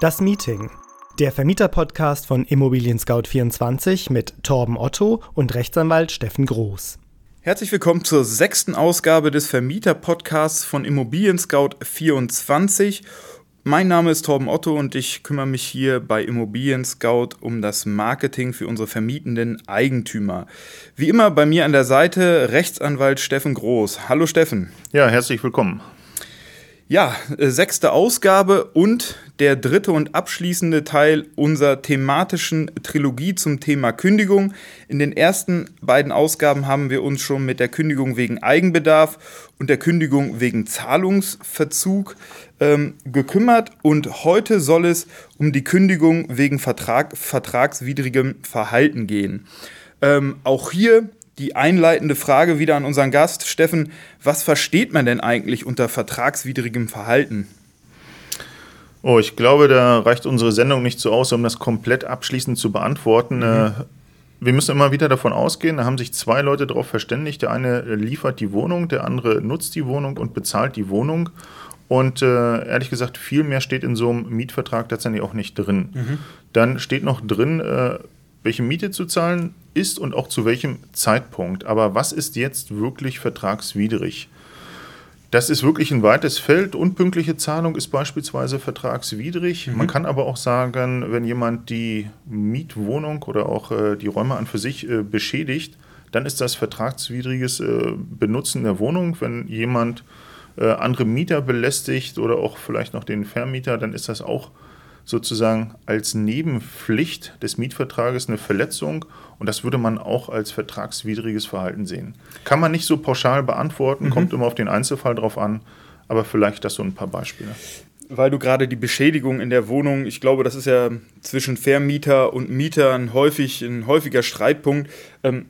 Das Meeting. Der Vermieter-Podcast von Immobilien Scout 24 mit Torben Otto und Rechtsanwalt Steffen Groß. Herzlich willkommen zur sechsten Ausgabe des Vermieter-Podcasts von Immobilien Scout 24. Mein Name ist Torben Otto und ich kümmere mich hier bei Immobilien Scout um das Marketing für unsere vermietenden Eigentümer. Wie immer bei mir an der Seite Rechtsanwalt Steffen Groß. Hallo Steffen. Ja, herzlich willkommen. Ja, äh, sechste Ausgabe und der dritte und abschließende Teil unserer thematischen Trilogie zum Thema Kündigung. In den ersten beiden Ausgaben haben wir uns schon mit der Kündigung wegen Eigenbedarf und der Kündigung wegen Zahlungsverzug ähm, gekümmert und heute soll es um die Kündigung wegen Vertrag, vertragswidrigem Verhalten gehen. Ähm, auch hier die einleitende Frage wieder an unseren Gast. Steffen, was versteht man denn eigentlich unter vertragswidrigem Verhalten? Oh, ich glaube, da reicht unsere Sendung nicht so aus, um das komplett abschließend zu beantworten. Mhm. Äh, wir müssen immer wieder davon ausgehen, da haben sich zwei Leute darauf verständigt. Der eine liefert die Wohnung, der andere nutzt die Wohnung und bezahlt die Wohnung. Und äh, ehrlich gesagt, viel mehr steht in so einem Mietvertrag tatsächlich auch nicht drin. Mhm. Dann steht noch drin, äh, welche Miete zu zahlen ist und auch zu welchem Zeitpunkt. Aber was ist jetzt wirklich vertragswidrig? Das ist wirklich ein weites Feld. Unpünktliche Zahlung ist beispielsweise vertragswidrig. Mhm. Man kann aber auch sagen, wenn jemand die Mietwohnung oder auch äh, die Räume an für sich äh, beschädigt, dann ist das vertragswidriges äh, Benutzen der Wohnung. Wenn jemand äh, andere Mieter belästigt oder auch vielleicht noch den Vermieter, dann ist das auch sozusagen als Nebenpflicht des Mietvertrages eine Verletzung und das würde man auch als vertragswidriges Verhalten sehen. Kann man nicht so pauschal beantworten, mhm. kommt immer auf den Einzelfall drauf an, aber vielleicht das so ein paar Beispiele. Weil du gerade die Beschädigung in der Wohnung, ich glaube, das ist ja zwischen Vermieter und Mietern häufig ein häufiger Streitpunkt. Ähm,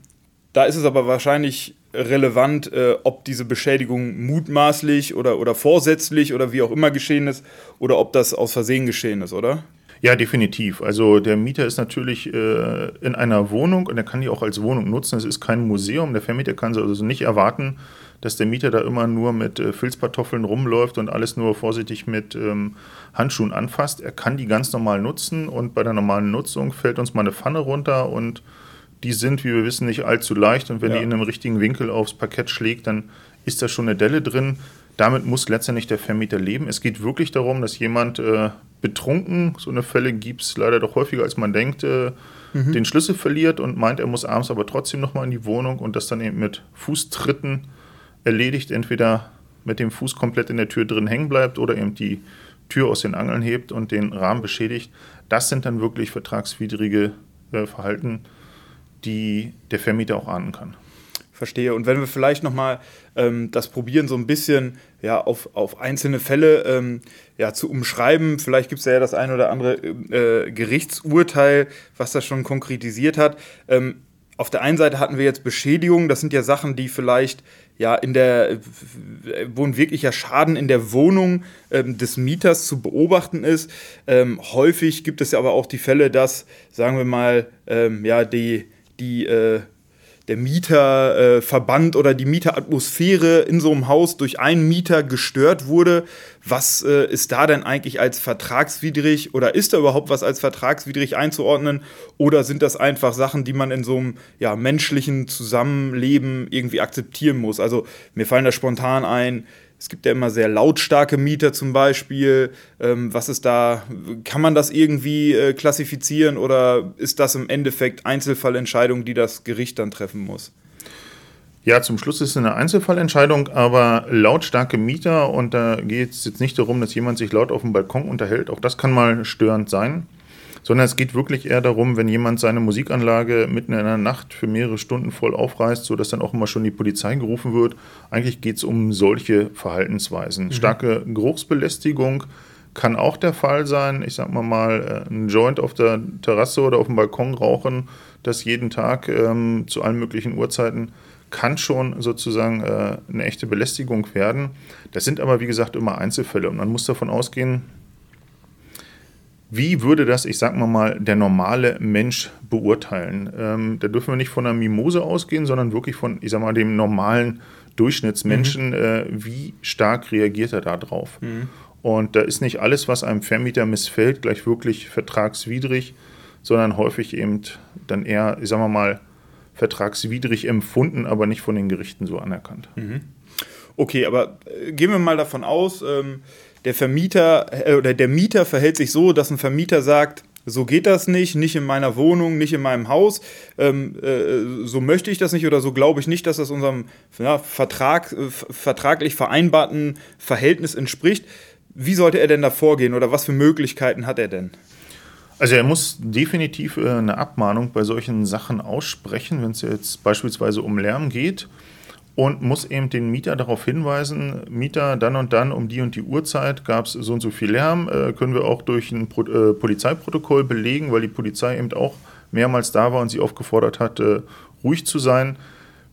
da ist es aber wahrscheinlich relevant, äh, ob diese Beschädigung mutmaßlich oder, oder vorsätzlich oder wie auch immer geschehen ist oder ob das aus Versehen geschehen ist, oder? Ja, definitiv. Also der Mieter ist natürlich äh, in einer Wohnung und er kann die auch als Wohnung nutzen. Es ist kein Museum. Der Vermieter kann also nicht erwarten, dass der Mieter da immer nur mit äh, Filzpantoffeln rumläuft und alles nur vorsichtig mit ähm, Handschuhen anfasst. Er kann die ganz normal nutzen und bei der normalen Nutzung fällt uns mal eine Pfanne runter und die sind, wie wir wissen, nicht allzu leicht und wenn ja. die in einem richtigen Winkel aufs Parkett schlägt, dann ist da schon eine Delle drin. Damit muss letztendlich der Vermieter leben. Es geht wirklich darum, dass jemand äh, betrunken, so eine Fälle gibt es leider doch häufiger, als man denkt, äh, mhm. den Schlüssel verliert und meint, er muss abends aber trotzdem nochmal in die Wohnung und das dann eben mit Fußtritten erledigt, entweder mit dem Fuß komplett in der Tür drin hängen bleibt oder eben die Tür aus den Angeln hebt und den Rahmen beschädigt. Das sind dann wirklich vertragswidrige äh, Verhalten, die der Vermieter auch ahnen kann. Verstehe. Und wenn wir vielleicht nochmal ähm, das probieren, so ein bisschen ja, auf, auf einzelne Fälle ähm, ja, zu umschreiben, vielleicht gibt es ja das ein oder andere äh, Gerichtsurteil, was das schon konkretisiert hat. Ähm, auf der einen Seite hatten wir jetzt Beschädigungen, das sind ja Sachen, die vielleicht ja in der, wo ein wirklicher Schaden in der Wohnung ähm, des Mieters zu beobachten ist. Ähm, häufig gibt es ja aber auch die Fälle, dass, sagen wir mal, ähm, ja, die die, äh, der Mieterverband äh, oder die Mieteratmosphäre in so einem Haus durch einen Mieter gestört wurde. Was äh, ist da denn eigentlich als vertragswidrig oder ist da überhaupt was als vertragswidrig einzuordnen? Oder sind das einfach Sachen, die man in so einem ja, menschlichen Zusammenleben irgendwie akzeptieren muss? Also mir fallen da spontan ein, es gibt ja immer sehr lautstarke Mieter zum Beispiel. Ähm, was ist da, kann man das irgendwie äh, klassifizieren oder ist das im Endeffekt Einzelfallentscheidung, die das Gericht dann treffen muss? Ja, zum Schluss ist es eine Einzelfallentscheidung, aber lautstarke Mieter, und da geht es jetzt nicht darum, dass jemand sich laut auf dem Balkon unterhält, auch das kann mal störend sein sondern es geht wirklich eher darum, wenn jemand seine Musikanlage mitten in der Nacht für mehrere Stunden voll aufreißt, sodass dann auch immer schon die Polizei gerufen wird. Eigentlich geht es um solche Verhaltensweisen. Mhm. Starke Geruchsbelästigung kann auch der Fall sein. Ich sag mal mal, äh, ein Joint auf der Terrasse oder auf dem Balkon rauchen, das jeden Tag ähm, zu allen möglichen Uhrzeiten kann schon sozusagen äh, eine echte Belästigung werden. Das sind aber, wie gesagt, immer Einzelfälle und man muss davon ausgehen, wie würde das, ich sag mal mal, der normale Mensch beurteilen? Ähm, da dürfen wir nicht von einer Mimose ausgehen, sondern wirklich von, ich sag mal, dem normalen Durchschnittsmenschen. Mhm. Äh, wie stark reagiert er da drauf? Mhm. Und da ist nicht alles, was einem Vermieter missfällt, gleich wirklich vertragswidrig, sondern häufig eben dann eher, ich sag mal, vertragswidrig empfunden, aber nicht von den Gerichten so anerkannt. Mhm. Okay, aber äh, gehen wir mal davon aus, ähm, der Vermieter äh, oder der Mieter verhält sich so, dass ein Vermieter sagt, so geht das nicht, nicht in meiner Wohnung, nicht in meinem Haus, ähm, äh, so möchte ich das nicht oder so glaube ich nicht, dass das unserem ja, Vertrag, äh, vertraglich vereinbarten Verhältnis entspricht. Wie sollte er denn da vorgehen oder was für Möglichkeiten hat er denn? Also er muss definitiv äh, eine Abmahnung bei solchen Sachen aussprechen, wenn es jetzt beispielsweise um Lärm geht und muss eben den Mieter darauf hinweisen, Mieter, dann und dann um die und die Uhrzeit gab es so und so viel Lärm, äh, können wir auch durch ein Pro äh, Polizeiprotokoll belegen, weil die Polizei eben auch mehrmals da war und sie aufgefordert hat, äh, ruhig zu sein.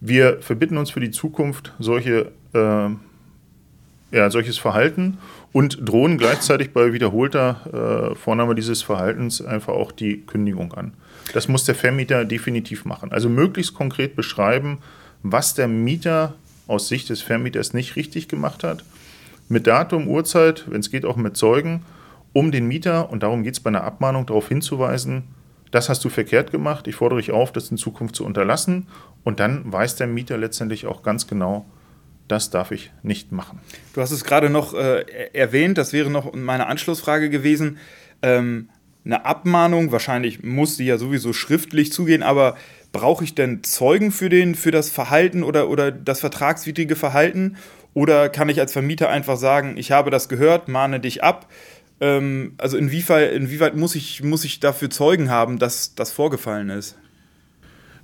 Wir verbitten uns für die Zukunft solche, äh, ja, solches Verhalten und drohen gleichzeitig bei wiederholter äh, Vornahme dieses Verhaltens einfach auch die Kündigung an. Das muss der Vermieter definitiv machen. Also möglichst konkret beschreiben, was der Mieter aus Sicht des Vermieters nicht richtig gemacht hat. Mit Datum, Uhrzeit, wenn es geht, auch mit Zeugen, um den Mieter, und darum geht es bei einer Abmahnung, darauf hinzuweisen, das hast du verkehrt gemacht, ich fordere dich auf, das in Zukunft zu unterlassen. Und dann weiß der Mieter letztendlich auch ganz genau, das darf ich nicht machen. Du hast es gerade noch äh, erwähnt, das wäre noch meine Anschlussfrage gewesen. Ähm, eine Abmahnung, wahrscheinlich muss sie ja sowieso schriftlich zugehen, aber brauche ich denn Zeugen für, den, für das Verhalten oder, oder das vertragswidrige Verhalten? Oder kann ich als Vermieter einfach sagen, ich habe das gehört, mahne dich ab? Ähm, also inwieweit, inwieweit muss, ich, muss ich dafür Zeugen haben, dass das vorgefallen ist?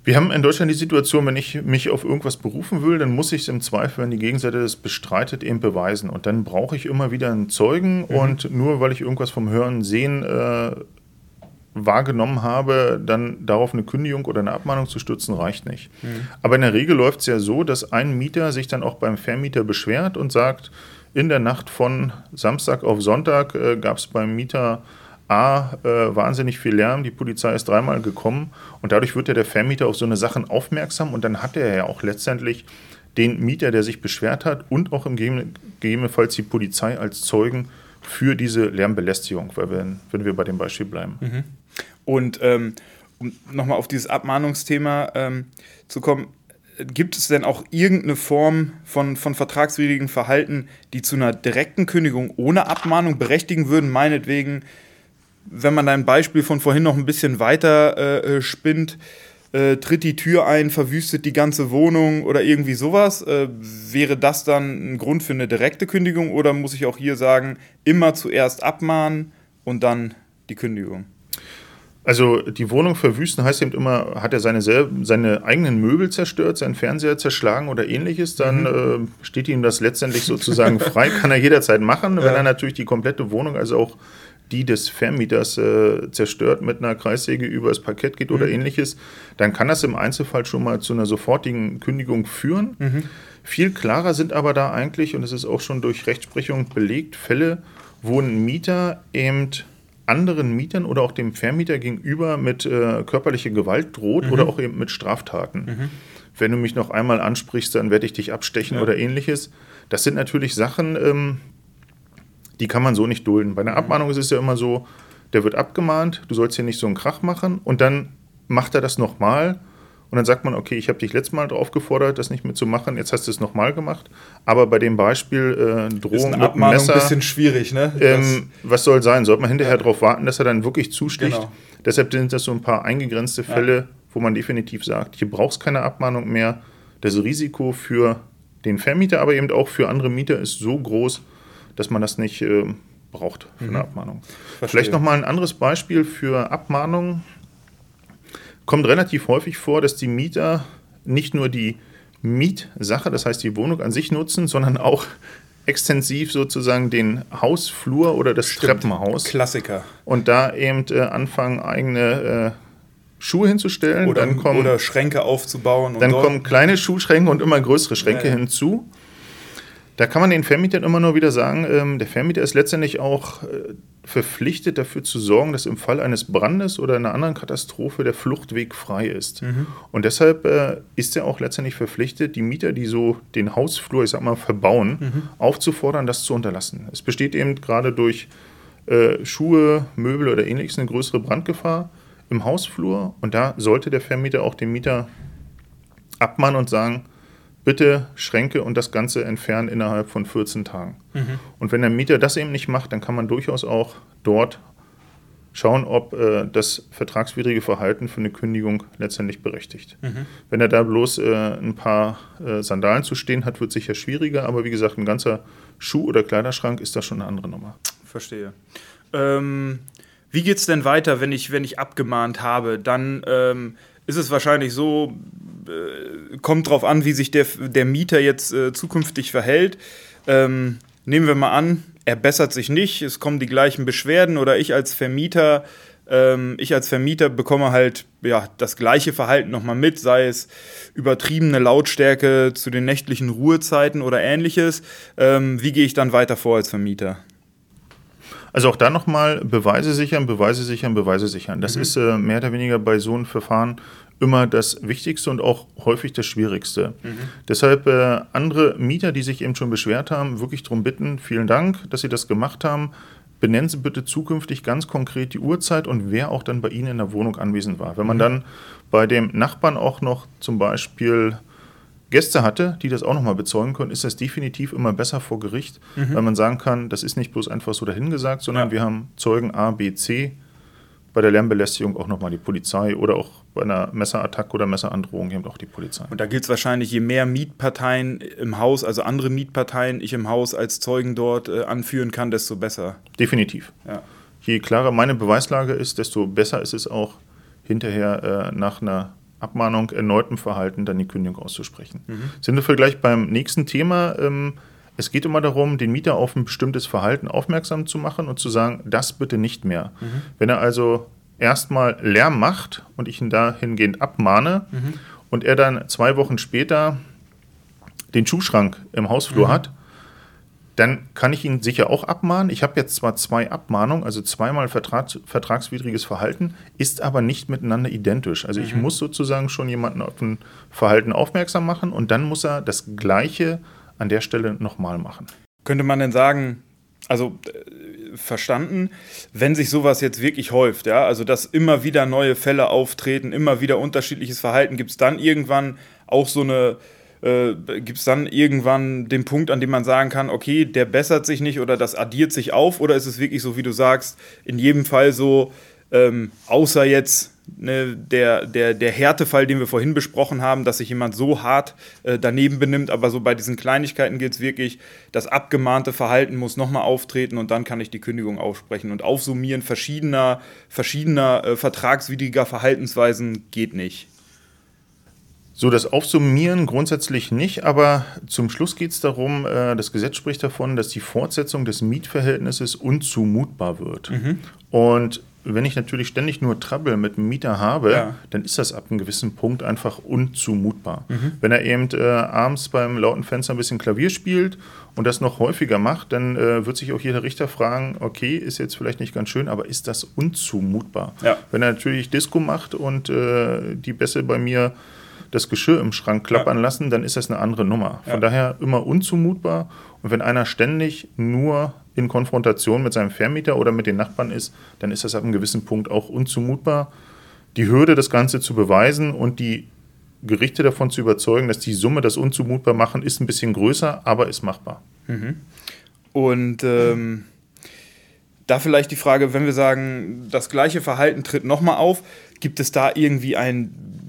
Wir haben in Deutschland die Situation, wenn ich mich auf irgendwas berufen will, dann muss ich es im Zweifel, wenn die Gegenseite das bestreitet, eben beweisen. Und dann brauche ich immer wieder einen Zeugen. Mhm. Und nur weil ich irgendwas vom Hören, Sehen äh, wahrgenommen habe, dann darauf eine Kündigung oder eine Abmahnung zu stützen, reicht nicht. Mhm. Aber in der Regel läuft es ja so, dass ein Mieter sich dann auch beim Vermieter beschwert und sagt, in der Nacht von Samstag auf Sonntag äh, gab es beim Mieter A, äh, wahnsinnig viel Lärm, die Polizei ist dreimal gekommen und dadurch wird ja der Vermieter auf so eine Sachen aufmerksam und dann hat er ja auch letztendlich den Mieter, der sich beschwert hat und auch im gegebenenfalls die Polizei als Zeugen für diese Lärmbelästigung, weil wir, wenn wir bei dem Beispiel bleiben. Mhm. Und ähm, um nochmal auf dieses Abmahnungsthema ähm, zu kommen, gibt es denn auch irgendeine Form von, von vertragswidrigem Verhalten, die zu einer direkten Kündigung ohne Abmahnung berechtigen würden, meinetwegen wenn man dein Beispiel von vorhin noch ein bisschen weiter äh, spinnt, äh, tritt die Tür ein, verwüstet die ganze Wohnung oder irgendwie sowas, äh, wäre das dann ein Grund für eine direkte Kündigung oder muss ich auch hier sagen, immer zuerst abmahnen und dann die Kündigung? Also die Wohnung verwüsten heißt eben immer, hat er seine, seine eigenen Möbel zerstört, seinen Fernseher zerschlagen oder ähnliches, dann mhm. äh, steht ihm das letztendlich sozusagen frei, kann er jederzeit machen. Ja. Wenn er natürlich die komplette Wohnung, also auch die des Vermieters äh, zerstört, mit einer Kreissäge übers Parkett geht mhm. oder ähnliches, dann kann das im Einzelfall schon mal zu einer sofortigen Kündigung führen. Mhm. Viel klarer sind aber da eigentlich, und es ist auch schon durch Rechtsprechung belegt, Fälle, wo ein Mieter eben anderen Mietern oder auch dem Vermieter gegenüber mit äh, körperlicher Gewalt droht mhm. oder auch eben mit Straftaten. Mhm. Wenn du mich noch einmal ansprichst, dann werde ich dich abstechen ja. oder ähnliches. Das sind natürlich Sachen, ähm, die kann man so nicht dulden. Bei einer Abmahnung ist es ja immer so, der wird abgemahnt, du sollst hier nicht so einen Krach machen und dann macht er das nochmal und dann sagt man, okay, ich habe dich letztes Mal darauf gefordert, das nicht mitzumachen, jetzt hast du es nochmal gemacht. Aber bei dem Beispiel äh, Drohung ist eine mit Messer, ein bisschen schwierig, ne? Ähm, was soll sein? Sollte man hinterher ja. darauf warten, dass er dann wirklich zusticht? Genau. Deshalb sind das so ein paar eingegrenzte Fälle, ja. wo man definitiv sagt, hier brauchst keine Abmahnung mehr. Das Risiko für den Vermieter, aber eben auch für andere Mieter ist so groß, dass man das nicht äh, braucht für mhm. eine Abmahnung. Verstehe. Vielleicht nochmal ein anderes Beispiel für Abmahnungen. Kommt relativ häufig vor, dass die Mieter nicht nur die Mietsache, das heißt die Wohnung an sich nutzen, sondern auch extensiv sozusagen den Hausflur oder das Stimmt. Treppenhaus. Klassiker. Und da eben äh, anfangen, eigene äh, Schuhe hinzustellen. Oder, dann kommen, oder Schränke aufzubauen. dann kommen kleine Schuhschränke und immer größere Schränke ja, ja. hinzu Da kann man den Vermietern immer nur wieder sagen, ähm, der Vermieter ist letztendlich auch äh, verpflichtet dafür zu sorgen, dass im Fall eines Brandes oder einer anderen Katastrophe der Fluchtweg frei ist. Mhm. Und deshalb äh, ist er auch letztendlich verpflichtet, die Mieter, die so den Hausflur, ich sag mal, verbauen, mhm. aufzufordern, das zu unterlassen. Es besteht eben gerade durch äh, Schuhe, Möbel oder ähnliches eine größere Brandgefahr im Hausflur und da sollte der Vermieter auch den Mieter abmahnen und sagen, bitte Schränke und das Ganze entfernen innerhalb von 14 Tagen. Mhm. Und wenn der Mieter das eben nicht macht, dann kann man durchaus auch dort schauen, ob äh, das vertragswidrige Verhalten für eine Kündigung letztendlich berechtigt. Mhm. Wenn er da bloß äh, ein paar äh, Sandalen zu stehen hat, wird es sicher schwieriger, aber wie gesagt, ein ganzer Schuh- oder Kleiderschrank ist da schon eine andere Nummer. Verstehe. Ähm, wie geht es denn weiter, wenn ich, wenn ich abgemahnt habe? Dann ähm, ist es wahrscheinlich so, äh, kommt drauf an, wie sich der, der Mieter jetzt äh, zukünftig verhält. Ähm, nehmen wir mal an, er bessert sich nicht, es kommen die gleichen Beschwerden oder ich als Vermieter, ähm, ich als Vermieter bekomme halt ja, das gleiche Verhalten nochmal mit, sei es übertriebene Lautstärke zu den nächtlichen Ruhezeiten oder ähnliches. Ähm, wie gehe ich dann weiter vor als Vermieter? Also auch da nochmal Beweise sichern, Beweise sichern, Beweise sichern. Das mhm. ist äh, mehr oder weniger bei so einem Verfahren immer das Wichtigste und auch häufig das Schwierigste. Mhm. Deshalb äh, andere Mieter, die sich eben schon beschwert haben, wirklich darum bitten, vielen Dank, dass Sie das gemacht haben. Benennen Sie bitte zukünftig ganz konkret die Uhrzeit und wer auch dann bei Ihnen in der Wohnung anwesend war. Wenn man mhm. dann bei dem Nachbarn auch noch zum Beispiel Gäste hatte, die das auch nochmal bezeugen können, ist das definitiv immer besser vor Gericht, mhm. weil man sagen kann, das ist nicht bloß einfach so dahingesagt, sondern ja. wir haben Zeugen A, B, C, bei der Lärmbelästigung auch nochmal die Polizei oder auch bei einer Messerattacke oder Messerandrohung eben auch die Polizei. Und da gilt es wahrscheinlich, je mehr Mietparteien im Haus, also andere Mietparteien ich im Haus als Zeugen dort äh, anführen kann, desto besser. Definitiv. Ja. Je klarer meine Beweislage ist, desto besser ist es auch hinterher äh, nach einer Abmahnung erneutem Verhalten dann die Kündigung auszusprechen. Mhm. Sind wir vielleicht beim nächsten Thema? Ähm, es geht immer darum, den Mieter auf ein bestimmtes Verhalten aufmerksam zu machen und zu sagen, das bitte nicht mehr. Mhm. Wenn er also erstmal Lärm macht und ich ihn dahingehend abmahne mhm. und er dann zwei Wochen später den Schuhschrank im Hausflur mhm. hat, dann kann ich ihn sicher auch abmahnen. Ich habe jetzt zwar zwei Abmahnungen, also zweimal Vertrag, vertragswidriges Verhalten, ist aber nicht miteinander identisch. Also ich mhm. muss sozusagen schon jemanden auf ein Verhalten aufmerksam machen und dann muss er das Gleiche an der Stelle nochmal machen. Könnte man denn sagen, also äh, verstanden, wenn sich sowas jetzt wirklich häuft, ja, also dass immer wieder neue Fälle auftreten, immer wieder unterschiedliches Verhalten, gibt es dann irgendwann auch so eine, äh, gibt es dann irgendwann den Punkt, an dem man sagen kann, okay, der bessert sich nicht oder das addiert sich auf oder ist es wirklich so, wie du sagst, in jedem Fall so, ähm, außer jetzt ne, der, der, der Härtefall, den wir vorhin besprochen haben, dass sich jemand so hart äh, daneben benimmt, aber so bei diesen Kleinigkeiten gilt es wirklich, das abgemahnte Verhalten muss nochmal auftreten und dann kann ich die Kündigung aussprechen. Und Aufsummieren verschiedener, verschiedener äh, vertragswidriger Verhaltensweisen geht nicht. So, das Aufsummieren grundsätzlich nicht, aber zum Schluss geht es darum, äh, das Gesetz spricht davon, dass die Fortsetzung des Mietverhältnisses unzumutbar wird. Mhm. Und wenn ich natürlich ständig nur Trouble mit dem Mieter habe, ja. dann ist das ab einem gewissen Punkt einfach unzumutbar. Mhm. Wenn er eben äh, abends beim lauten Fenster ein bisschen Klavier spielt und das noch häufiger macht, dann äh, wird sich auch jeder Richter fragen, okay, ist jetzt vielleicht nicht ganz schön, aber ist das unzumutbar? Ja. Wenn er natürlich Disco macht und äh, die Bässe bei mir das Geschirr im Schrank klappern ja. lassen, dann ist das eine andere Nummer. Von daher immer unzumutbar. Und wenn einer ständig nur in Konfrontation mit seinem Vermieter oder mit den Nachbarn ist, dann ist das ab einem gewissen Punkt auch unzumutbar. Die Hürde, das Ganze zu beweisen und die Gerichte davon zu überzeugen, dass die Summe das unzumutbar machen, ist ein bisschen größer, aber ist machbar. Mhm. Und ähm, da vielleicht die Frage, wenn wir sagen, das gleiche Verhalten tritt nochmal auf, gibt es da irgendwie einen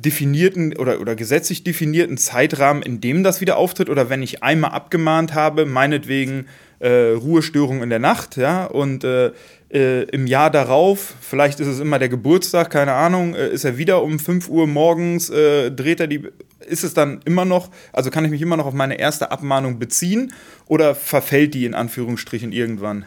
definierten oder, oder gesetzlich definierten Zeitrahmen, in dem das wieder auftritt? Oder wenn ich einmal abgemahnt habe, meinetwegen äh, Ruhestörung in der Nacht, ja, und äh, äh, im Jahr darauf, vielleicht ist es immer der Geburtstag, keine Ahnung, äh, ist er wieder um 5 Uhr morgens, äh, dreht er die, ist es dann immer noch, also kann ich mich immer noch auf meine erste Abmahnung beziehen oder verfällt die in Anführungsstrichen irgendwann?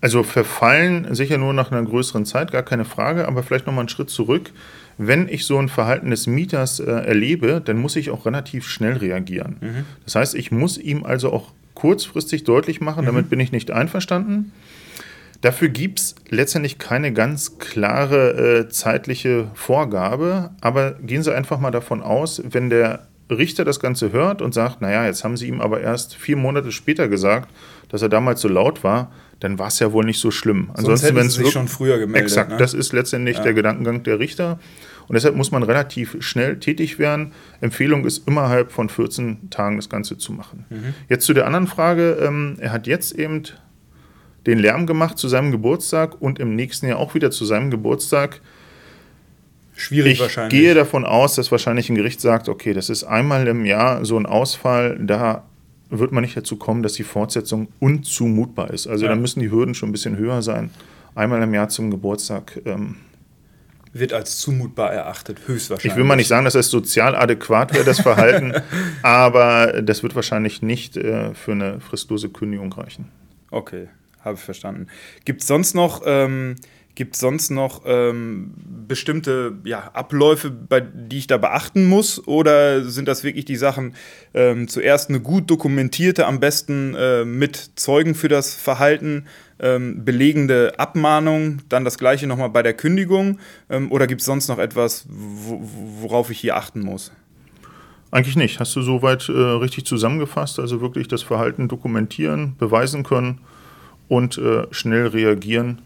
Also verfallen sicher nur nach einer größeren Zeit, gar keine Frage, aber vielleicht nochmal einen Schritt zurück. Wenn ich so ein Verhalten des Mieters äh, erlebe, dann muss ich auch relativ schnell reagieren. Mhm. Das heißt, ich muss ihm also auch kurzfristig deutlich machen, mhm. damit bin ich nicht einverstanden. Dafür gibt es letztendlich keine ganz klare äh, zeitliche Vorgabe, aber gehen Sie einfach mal davon aus, wenn der Richter das Ganze hört und sagt, naja, jetzt haben Sie ihm aber erst vier Monate später gesagt, dass er damals so laut war, dann war es ja wohl nicht so schlimm. Ansonsten, wenn es schon früher gemeldet. Exakt, ne? das ist letztendlich ja. der Gedankengang der Richter. Und deshalb muss man relativ schnell tätig werden. Empfehlung ist innerhalb von 14 Tagen das Ganze zu machen. Mhm. Jetzt zu der anderen Frage. Ähm, er hat jetzt eben den Lärm gemacht zu seinem Geburtstag und im nächsten Jahr auch wieder zu seinem Geburtstag. Schwierig ich wahrscheinlich. Ich gehe davon aus, dass wahrscheinlich ein Gericht sagt, okay, das ist einmal im Jahr so ein Ausfall, da wird man nicht dazu kommen, dass die Fortsetzung unzumutbar ist. Also ja. da müssen die Hürden schon ein bisschen höher sein. Einmal im Jahr zum Geburtstag. Ähm, wird als zumutbar erachtet, höchstwahrscheinlich. Ich will mal nicht sagen, dass das sozial adäquat wäre, das Verhalten, aber das wird wahrscheinlich nicht äh, für eine fristlose Kündigung reichen. Okay, habe ich verstanden. Gibt es sonst noch ähm, Gibt es sonst noch ähm, bestimmte ja, Abläufe, bei, die ich da beachten muss? Oder sind das wirklich die Sachen, ähm, zuerst eine gut dokumentierte, am besten äh, mit Zeugen für das Verhalten ähm, belegende Abmahnung, dann das gleiche nochmal bei der Kündigung? Ähm, oder gibt es sonst noch etwas, worauf ich hier achten muss? Eigentlich nicht. Hast du soweit äh, richtig zusammengefasst? Also wirklich das Verhalten dokumentieren, beweisen können und äh, schnell reagieren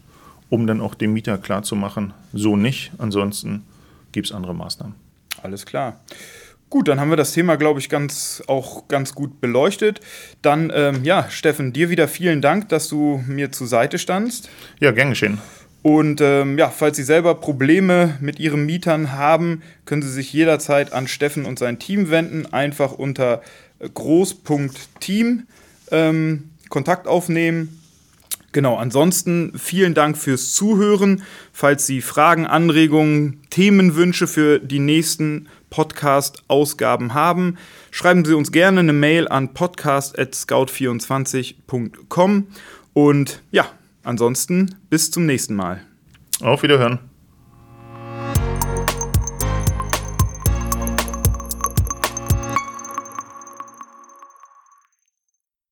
um dann auch dem Mieter klarzumachen, so nicht, ansonsten gibt es andere Maßnahmen. Alles klar. Gut, dann haben wir das Thema, glaube ich, ganz, auch ganz gut beleuchtet. Dann, ähm, ja, Steffen, dir wieder vielen Dank, dass du mir zur Seite standst. Ja, gern geschehen. Und ähm, ja, falls Sie selber Probleme mit Ihren Mietern haben, können Sie sich jederzeit an Steffen und sein Team wenden. Einfach unter groß.team ähm, Kontakt aufnehmen Genau, ansonsten vielen Dank fürs Zuhören. Falls Sie Fragen, Anregungen, Themenwünsche für die nächsten Podcast-Ausgaben haben, schreiben Sie uns gerne eine Mail an podcast.scout24.com. Und ja, ansonsten bis zum nächsten Mal. Auf Wiederhören.